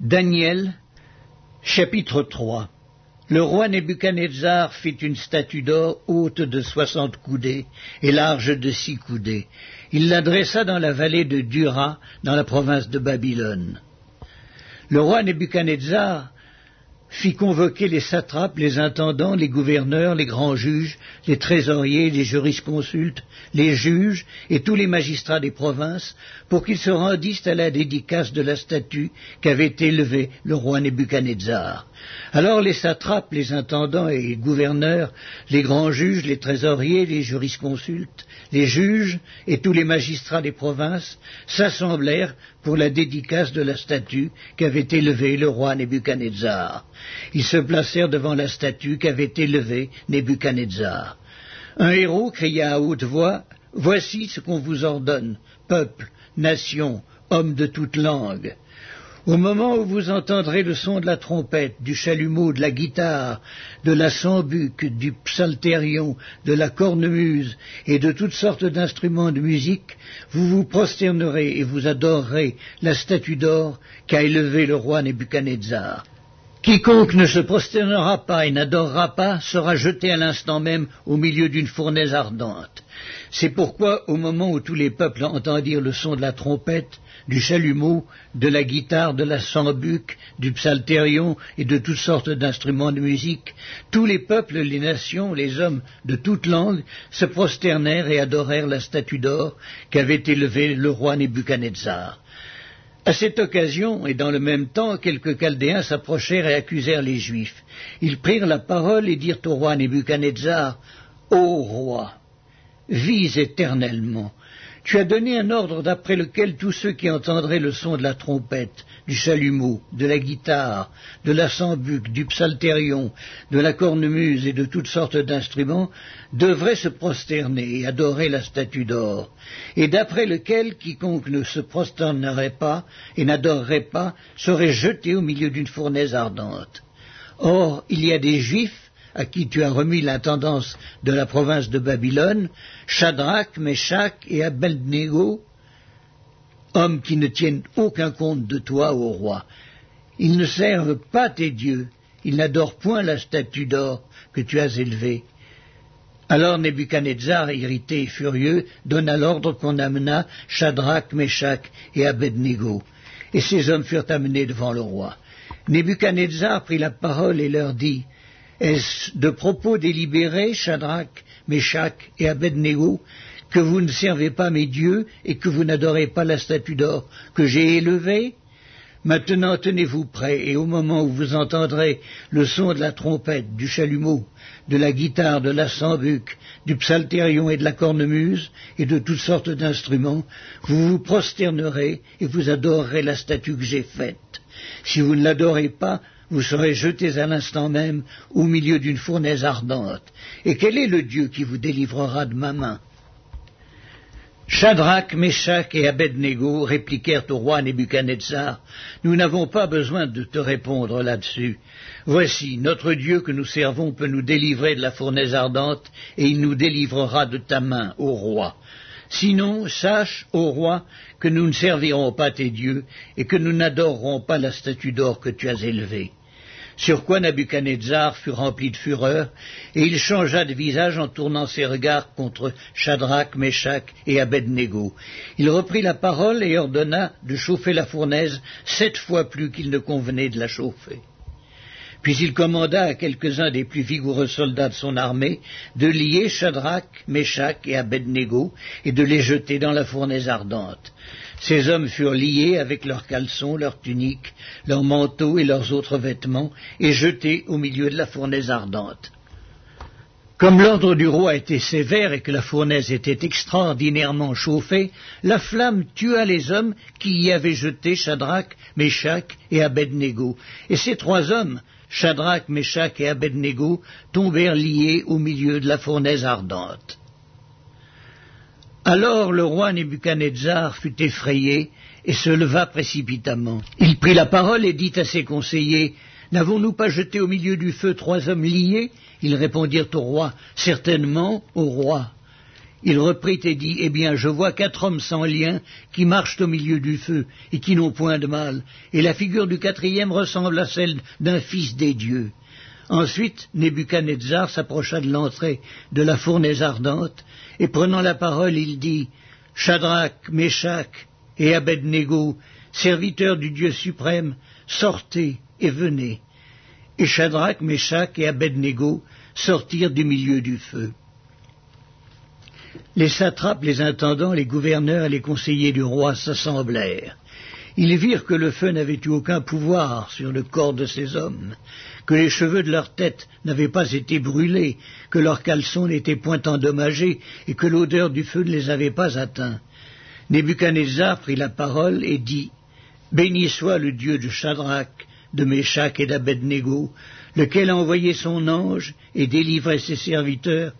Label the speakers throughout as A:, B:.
A: Daniel, chapitre 3 Le roi Nebuchadnezzar fit une statue d'or haute de soixante coudées et large de six coudées. Il la dressa dans la vallée de Dura, dans la province de Babylone. Le roi Nebuchadnezzar fit convoquer les satrapes, les intendants, les gouverneurs, les grands juges, les trésoriers, les jurisconsultes, les juges et tous les magistrats des provinces pour qu'ils se rendissent à la dédicace de la statue qu'avait élevée le roi Nebuchadnezzar. Alors les satrapes, les intendants et les gouverneurs, les grands juges, les trésoriers, les jurisconsultes, les juges et tous les magistrats des provinces s'assemblèrent pour la dédicace de la statue qu'avait élevée le roi Nebuchadnezzar. Ils se placèrent devant la statue qu'avait élevée Nebuchadnezzar. Un héros cria à haute voix Voici ce qu'on vous ordonne, peuple, nation, hommes de toute langue. Au moment où vous entendrez le son de la trompette, du chalumeau, de la guitare, de la sambuc, du psalterion, de la cornemuse et de toutes sortes d'instruments de musique, vous vous prosternerez et vous adorerez la statue d'or qu'a élevée le roi Nebuchadnezzar. Quiconque ne se prosternera pas et n'adorera pas sera jeté à l'instant même au milieu d'une fournaise ardente. C'est pourquoi, au moment où tous les peuples entendirent le son de la trompette, du chalumeau, de la guitare, de la sambuc, du psalterion et de toutes sortes d'instruments de musique, tous les peuples, les nations, les hommes de toutes langues se prosternèrent et adorèrent la statue d'or qu'avait élevée le roi Nebuchadnezzar. À cette occasion, et dans le même temps, quelques Chaldéens s'approchèrent et accusèrent les Juifs. Ils prirent la parole et dirent au roi Nebuchadnezzar, Ô roi, vis éternellement. Tu as donné un ordre d'après lequel tous ceux qui entendraient le son de la trompette, du chalumeau, de la guitare, de la sambuc, du psalterion, de la cornemuse et de toutes sortes d'instruments devraient se prosterner et adorer la statue d'or, et d'après lequel quiconque ne se prosternerait pas et n'adorerait pas serait jeté au milieu d'une fournaise ardente. Or, il y a des Juifs à qui tu as remis l'intendance de la province de Babylone, Shadrach, Meshach et Abednego, hommes qui ne tiennent aucun compte de toi, ô roi. Ils ne servent pas tes dieux, ils n'adorent point la statue d'or que tu as élevée. Alors Nebuchadnezzar, irrité et furieux, donna l'ordre qu'on amena Shadrach, Meshach et Abednego. Et ces hommes furent amenés devant le roi. Nebuchadnezzar prit la parole et leur dit est-ce de propos délibérés, Shadrach, Meshach et Abednego, que vous ne servez pas mes dieux et que vous n'adorez pas la statue d'or que j'ai élevée? Maintenant tenez-vous prêts, et au moment où vous entendrez le son de la trompette, du chalumeau, de la guitare, de la sambuc, du psalterion et de la cornemuse, et de toutes sortes d'instruments, vous vous prosternerez et vous adorerez la statue que j'ai faite. Si vous ne l'adorez pas, vous serez jetés à l'instant même au milieu d'une fournaise ardente. Et quel est le Dieu qui vous délivrera de ma main Shadrach, Meshach et Abednego répliquèrent au roi Nebuchadnezzar, Nous n'avons pas besoin de te répondre là-dessus. Voici, notre Dieu que nous servons peut nous délivrer de la fournaise ardente, et il nous délivrera de ta main, ô roi. Sinon, sache, ô roi, que nous ne servirons pas tes dieux, et que nous n'adorerons pas la statue d'or que tu as élevée. Sur quoi Nabuchodonosor fut rempli de fureur, et il changea de visage en tournant ses regards contre Shadrach, Meshach et Abednego. Il reprit la parole et ordonna de chauffer la fournaise sept fois plus qu'il ne convenait de la chauffer. Puis il commanda à quelques-uns des plus vigoureux soldats de son armée de lier Shadrach, Meshach et Abednego et de les jeter dans la fournaise ardente. Ces hommes furent liés avec leurs caleçons, leurs tuniques, leurs manteaux et leurs autres vêtements, et jetés au milieu de la fournaise ardente. Comme l'ordre du roi était sévère et que la fournaise était extraordinairement chauffée, la flamme tua les hommes qui y avaient jeté Shadrach, Meshach et Abednego. Et ces trois hommes, Shadrach, Meshach et Abednego, tombèrent liés au milieu de la fournaise ardente. Alors le roi Nebuchadnezzar fut effrayé et se leva précipitamment. Il prit la parole et dit à ses conseillers N'avons-nous pas jeté au milieu du feu trois hommes liés? Ils répondirent au roi Certainement, au roi. Il reprit et dit, Eh bien, je vois quatre hommes sans lien qui marchent au milieu du feu et qui n'ont point de mal, et la figure du quatrième ressemble à celle d'un fils des dieux. Ensuite, Nebuchadnezzar s'approcha de l'entrée de la fournaise ardente, et prenant la parole, il dit, Shadrach, Meshach et Abednego, serviteurs du Dieu suprême, sortez et venez. Et Shadrach, Meshach et Abednego sortirent du milieu du feu. Les satrapes, les intendants, les gouverneurs et les conseillers du roi s'assemblèrent. Ils virent que le feu n'avait eu aucun pouvoir sur le corps de ces hommes, que les cheveux de leur tête n'avaient pas été brûlés, que leurs caleçons n'étaient point endommagés, et que l'odeur du feu ne les avait pas atteints. Nebuchadnezzar prit la parole et dit Béni soit le Dieu de Shadrach, de Meshach et d'Abednego, lequel a envoyé son ange et délivré ses serviteurs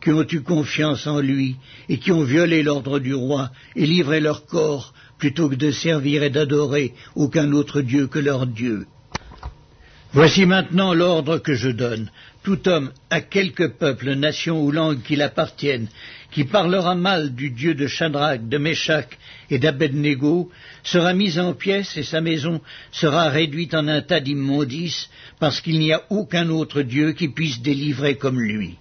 A: qui ont eu confiance en lui et qui ont violé l'ordre du roi et livré leur corps plutôt que de servir et d'adorer aucun autre Dieu que leur Dieu. Voici maintenant l'ordre que je donne. Tout homme, à quelque peuple, nation ou langue qu'il appartienne, qui parlera mal du Dieu de Shadrach, de Meshach et d'Abednego, sera mis en pièces et sa maison sera réduite en un tas d'immondices, parce qu'il n'y a aucun autre Dieu qui puisse délivrer comme lui.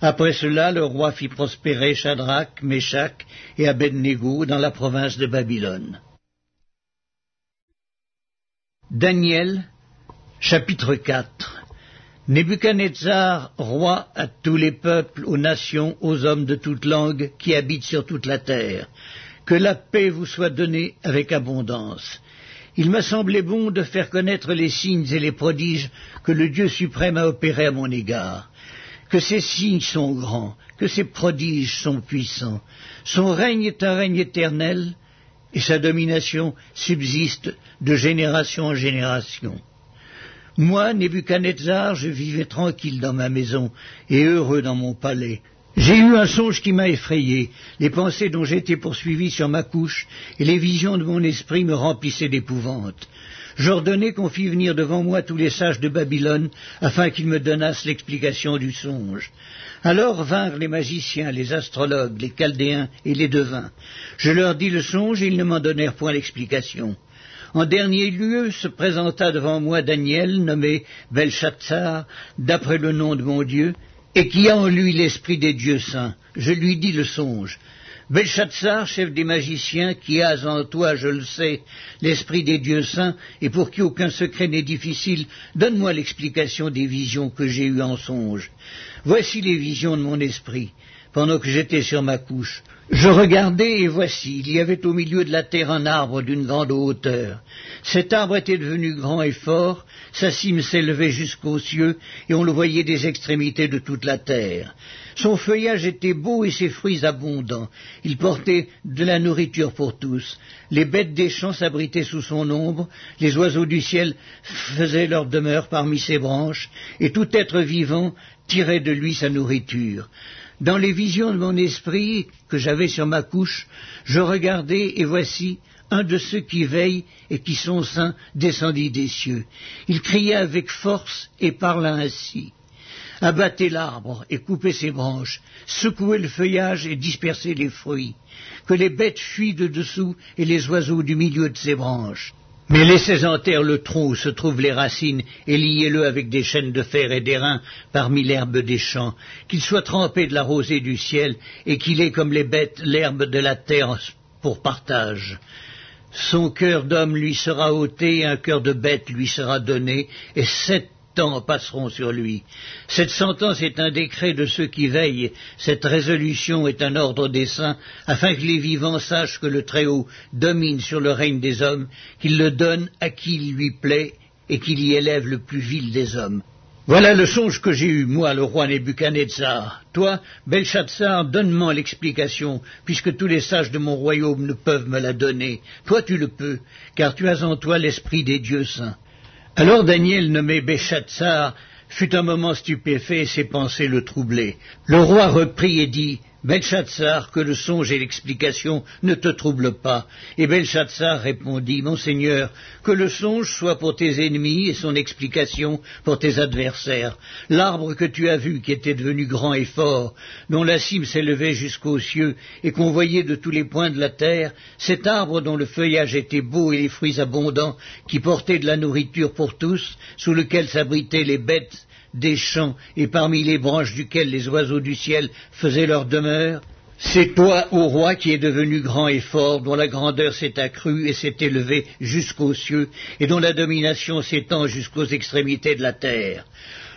A: Après cela, le roi fit prospérer Shadrach, Meshach et Abednego dans la province de Babylone. Daniel, chapitre 4 Nebuchadnezzar, roi à tous les peuples, aux nations, aux hommes de toute langue qui habitent sur toute la terre, que la paix vous soit donnée avec abondance. Il m'a semblé bon de faire connaître les signes et les prodiges que le Dieu suprême a opérés à mon égard que ses signes sont grands, que ses prodiges sont puissants. Son règne est un règne éternel, et sa domination subsiste de génération en génération. Moi, Nebuchadnezzar, je vivais tranquille dans ma maison et heureux dans mon palais. J'ai eu un songe qui m'a effrayé, les pensées dont j'étais poursuivi sur ma couche, et les visions de mon esprit me remplissaient d'épouvante j'ordonnai qu'on fît venir devant moi tous les sages de Babylone, afin qu'ils me donnassent l'explication du songe. Alors vinrent les magiciens, les astrologues, les chaldéens et les devins. Je leur dis le songe et ils ne m'en donnèrent point l'explication. En dernier lieu se présenta devant moi Daniel, nommé Belshazzar, d'après le nom de mon Dieu, et qui a en lui l'esprit des dieux saints. Je lui dis le songe. Belshazzar, chef des magiciens, qui as en toi, je le sais, l'esprit des dieux saints, et pour qui aucun secret n'est difficile, donne-moi l'explication des visions que j'ai eues en songe. Voici les visions de mon esprit, pendant que j'étais sur ma couche. Je regardais, et voici, il y avait au milieu de la terre un arbre d'une grande hauteur. Cet arbre était devenu grand et fort, sa cime s'élevait jusqu'aux cieux, et on le voyait des extrémités de toute la terre. Son feuillage était beau et ses fruits abondants. Il portait de la nourriture pour tous. Les bêtes des champs s'abritaient sous son ombre, les oiseaux du ciel faisaient leur demeure parmi ses branches, et tout être vivant tirait de lui sa nourriture. Dans les visions de mon esprit que j'avais sur ma couche, je regardais, et voici, un de ceux qui veillent et qui sont saints descendit des cieux. Il cria avec force et parla ainsi abattez l'arbre et coupez ses branches, secouez le feuillage et dispersez les fruits, que les bêtes fuient de dessous et les oiseaux du milieu de ses branches. Mais laissez en terre le tronc où se trouvent les racines et liez-le avec des chaînes de fer et d'airain parmi l'herbe des champs, qu'il soit trempé de la rosée du ciel et qu'il ait comme les bêtes l'herbe de la terre pour partage. Son cœur d'homme lui sera ôté, et un cœur de bête lui sera donné, et sept passeront sur lui. Cette sentence est un décret de ceux qui veillent, cette résolution est un ordre des saints, afin que les vivants sachent que le Très-Haut domine sur le règne des hommes, qu'il le donne à qui il lui plaît, et qu'il y élève le plus vil des hommes. Voilà le songe que j'ai eu, moi, le roi Nebuchadnezzar. Toi, Belshazzar, donne-moi l'explication, puisque tous les sages de mon royaume ne peuvent me la donner. Toi, tu le peux, car tu as en toi l'esprit des dieux saints. Alors Daniel, nommé Béchatsar, fut un moment stupéfait et ses pensées le troublaient. Le roi reprit et dit, Belshazzar, que le songe et l'explication ne te troublent pas. Et Belshazzar répondit, Mon Seigneur, que le songe soit pour tes ennemis et son explication pour tes adversaires. L'arbre que tu as vu, qui était devenu grand et fort, dont la cime s'élevait jusqu'aux cieux et qu'on voyait de tous les points de la terre, cet arbre dont le feuillage était beau et les fruits abondants, qui portaient de la nourriture pour tous, sous lequel s'abritaient les bêtes des champs et parmi les branches duquel les oiseaux du ciel faisaient leur demeure, c'est toi, ô roi, qui es devenu grand et fort, dont la grandeur s'est accrue et s'est élevée jusqu'aux cieux, et dont la domination s'étend jusqu'aux extrémités de la terre.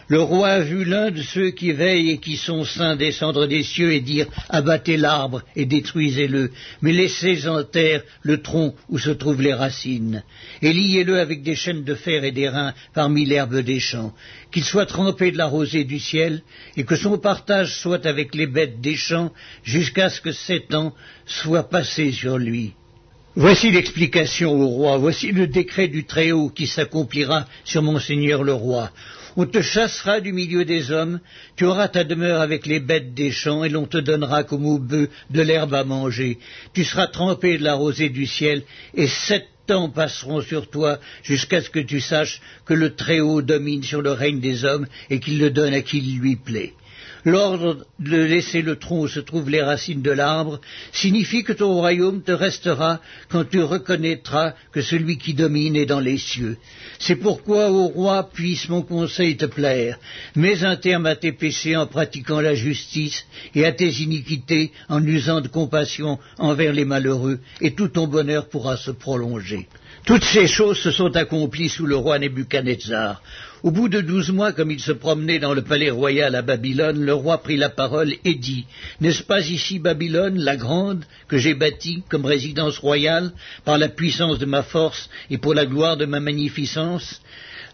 A: Le roi a vu l'un de ceux qui veillent et qui sont saints descendre des cieux et dire Abattez l'arbre et détruisez-le, mais laissez en terre le tronc où se trouvent les racines, et liez-le avec des chaînes de fer et des reins parmi l'herbe des champs, qu'il soit trempé de la rosée du ciel, et que son partage soit avec les bêtes des champs, jusqu'à ce que sept ans soient passés sur lui. Voici l'explication au roi, voici le décret du Très-Haut qui s'accomplira sur mon Seigneur le roi. On te chassera du milieu des hommes, tu auras ta demeure avec les bêtes des champs, et l'on te donnera comme au bœuf de l'herbe à manger. Tu seras trempé de la rosée du ciel, et sept temps passeront sur toi jusqu'à ce que tu saches que le Très-Haut domine sur le règne des hommes et qu'il le donne à qui il lui plaît. L'ordre de laisser le tronc où se trouvent les racines de l'arbre signifie que ton royaume te restera quand tu reconnaîtras que celui qui domine est dans les cieux. C'est pourquoi, ô roi, puisse mon conseil te plaire. Mets un terme à tes péchés en pratiquant la justice et à tes iniquités en usant de compassion envers les malheureux, et tout ton bonheur pourra se prolonger. Toutes ces choses se sont accomplies sous le roi Nebuchadnezzar. Au bout de douze mois, comme il se promenait dans le palais royal à Babylone, le roi prit la parole et dit N'est-ce pas ici Babylone, la grande, que j'ai bâtie comme résidence royale, par la puissance de ma force et pour la gloire de ma magnificence?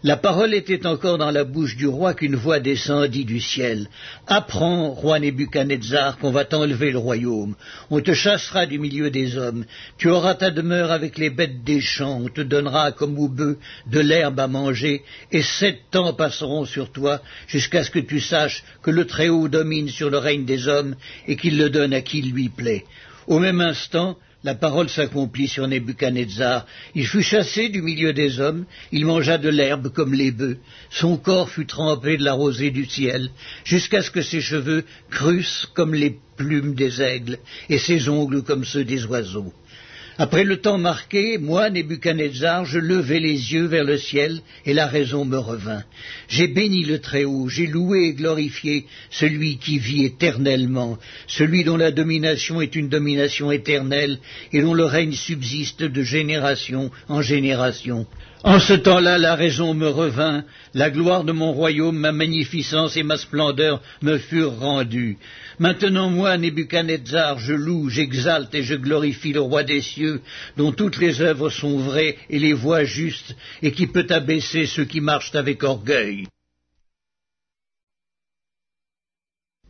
A: La parole était encore dans la bouche du roi qu'une voix descendit du ciel. Apprends, roi Nebuchadnezzar, qu'on va t'enlever le royaume. On te chassera du milieu des hommes. Tu auras ta demeure avec les bêtes des champs. On te donnera comme au bœuf de l'herbe à manger. Et sept ans passeront sur toi jusqu'à ce que tu saches que le Très-Haut domine sur le règne des hommes et qu'il le donne à qui lui plaît. Au même instant, la parole s'accomplit sur Nebuchadnezzar. Il fut chassé du milieu des hommes, il mangea de l'herbe comme les bœufs, son corps fut trempé de la rosée du ciel, jusqu'à ce que ses cheveux crussent comme les plumes des aigles, et ses ongles comme ceux des oiseaux. Après le temps marqué, moi, Nebuchadnezzar, je levai les yeux vers le ciel, et la raison me revint. J'ai béni le Très-Haut, j'ai loué et glorifié celui qui vit éternellement, celui dont la domination est une domination éternelle, et dont le règne subsiste de génération en génération. En ce temps-là, la raison me revint, la gloire de mon royaume, ma magnificence et ma splendeur me furent rendues. Maintenant, moi, Nebuchadnezzar, je loue, j'exalte et je glorifie le roi des cieux, dont toutes les œuvres sont vraies et les voies justes, et qui peut abaisser ceux qui marchent avec orgueil.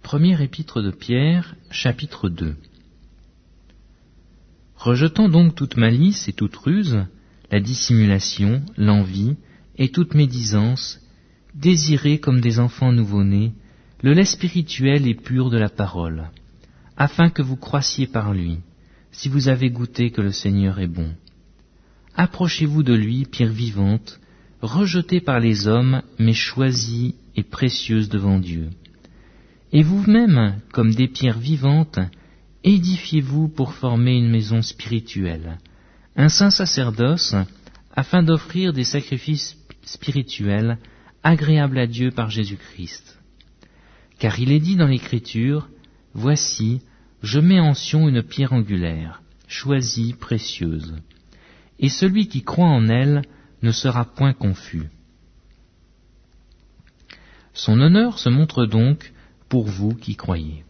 B: Premier épître de Pierre, chapitre 2 Rejetant donc toute malice et toute ruse, la dissimulation, l'envie et toute médisance, désirez comme des enfants nouveau-nés le lait spirituel et pur de la parole, afin que vous croissiez par lui, si vous avez goûté que le Seigneur est bon. Approchez-vous de lui, pierre vivante, rejetée par les hommes, mais choisie et précieuse devant Dieu. Et vous-même, comme des pierres vivantes, édifiez-vous pour former une maison spirituelle, un saint sacerdoce, afin d'offrir des sacrifices spirituels agréables à Dieu par Jésus-Christ. Car il est dit dans l'Écriture, Voici, je mets en Sion une pierre angulaire, choisie, précieuse, et celui qui croit en elle ne sera point confus. Son honneur se montre donc pour vous qui croyez.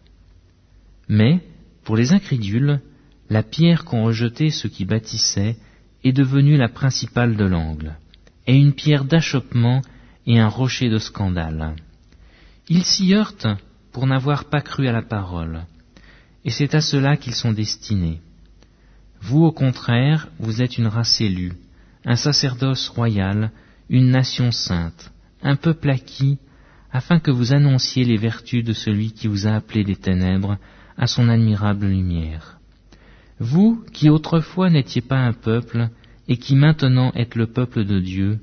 B: Mais, pour les incrédules, la pierre qu'ont rejetée ceux qui bâtissaient est devenue la principale de l'angle, et une pierre d'achoppement et un rocher de scandale. Ils s'y heurtent pour n'avoir pas cru à la parole, et c'est à cela qu'ils sont destinés. Vous, au contraire, vous êtes une race élue, un sacerdoce royal, une nation sainte, un peuple acquis, afin que vous annonciez les vertus de celui qui vous a appelé des ténèbres à son admirable lumière. Vous qui autrefois n'étiez pas un peuple, et qui maintenant êtes le peuple de Dieu,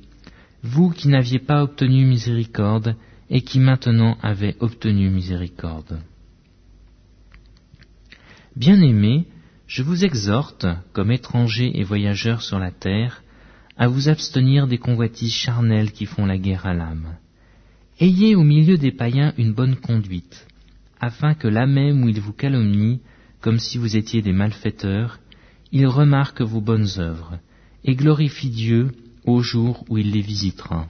B: vous qui n'aviez pas obtenu miséricorde, et qui maintenant avez obtenu miséricorde. Bien-aimés, je vous exhorte, comme étrangers et voyageurs sur la terre, à vous abstenir des convoitises charnelles qui font la guerre à l'âme. Ayez au milieu des païens une bonne conduite, afin que là même où ils vous calomnient, comme si vous étiez des malfaiteurs, ils remarquent vos bonnes œuvres, et glorifient Dieu au jour où il les visitera.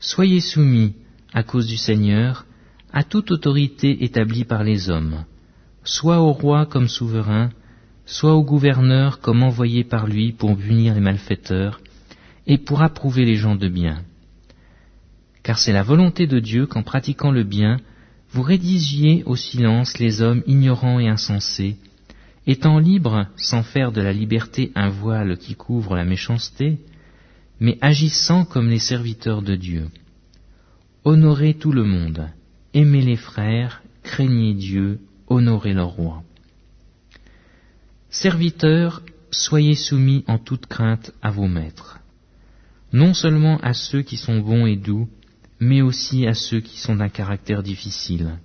B: Soyez soumis, à cause du Seigneur, à toute autorité établie par les hommes, soit au roi comme souverain, soit au gouverneur comme envoyé par lui pour punir les malfaiteurs et pour approuver les gens de bien. Car c'est la volonté de Dieu qu'en pratiquant le bien, vous rédigiez au silence les hommes ignorants et insensés, étant libres sans faire de la liberté un voile qui couvre la méchanceté, mais agissant comme les serviteurs de Dieu. Honorez tout le monde, aimez les frères, craignez Dieu, honorez leur roi. Serviteurs, soyez soumis en toute crainte à vos maîtres, non seulement à ceux qui sont bons et doux, mais aussi à ceux qui sont d'un caractère difficile.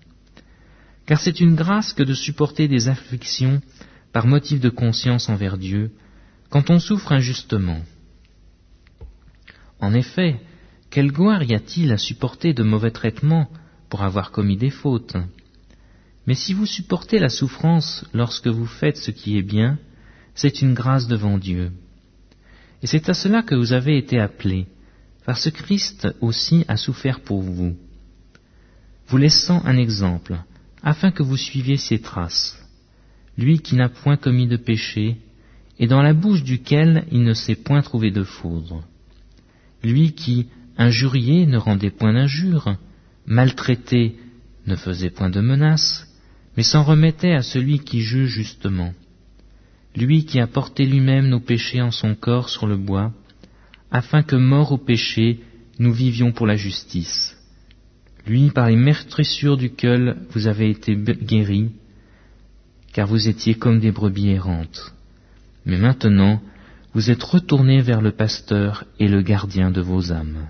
B: Car c'est une grâce que de supporter des afflictions par motif de conscience envers Dieu, quand on souffre injustement. En effet, quelle gloire y a-t-il à supporter de mauvais traitements pour avoir commis des fautes? Mais si vous supportez la souffrance lorsque vous faites ce qui est bien, c'est une grâce devant Dieu. Et c'est à cela que vous avez été appelés, parce que Christ aussi a souffert pour vous, vous laissant un exemple, afin que vous suiviez ses traces. Lui qui n'a point commis de péché, et dans la bouche duquel il ne s'est point trouvé de foudre. Lui qui, injurié, ne rendait point d'injure, maltraité, ne faisait point de menaces, mais s'en remettait à celui qui juge justement, lui qui a porté lui-même nos péchés en son corps sur le bois, afin que, morts au péché, nous vivions pour la justice. Lui, par les meurtrissures duquel vous avez été guéris, car vous étiez comme des brebis errantes. Mais maintenant, vous êtes retournés vers le pasteur et le gardien de vos âmes.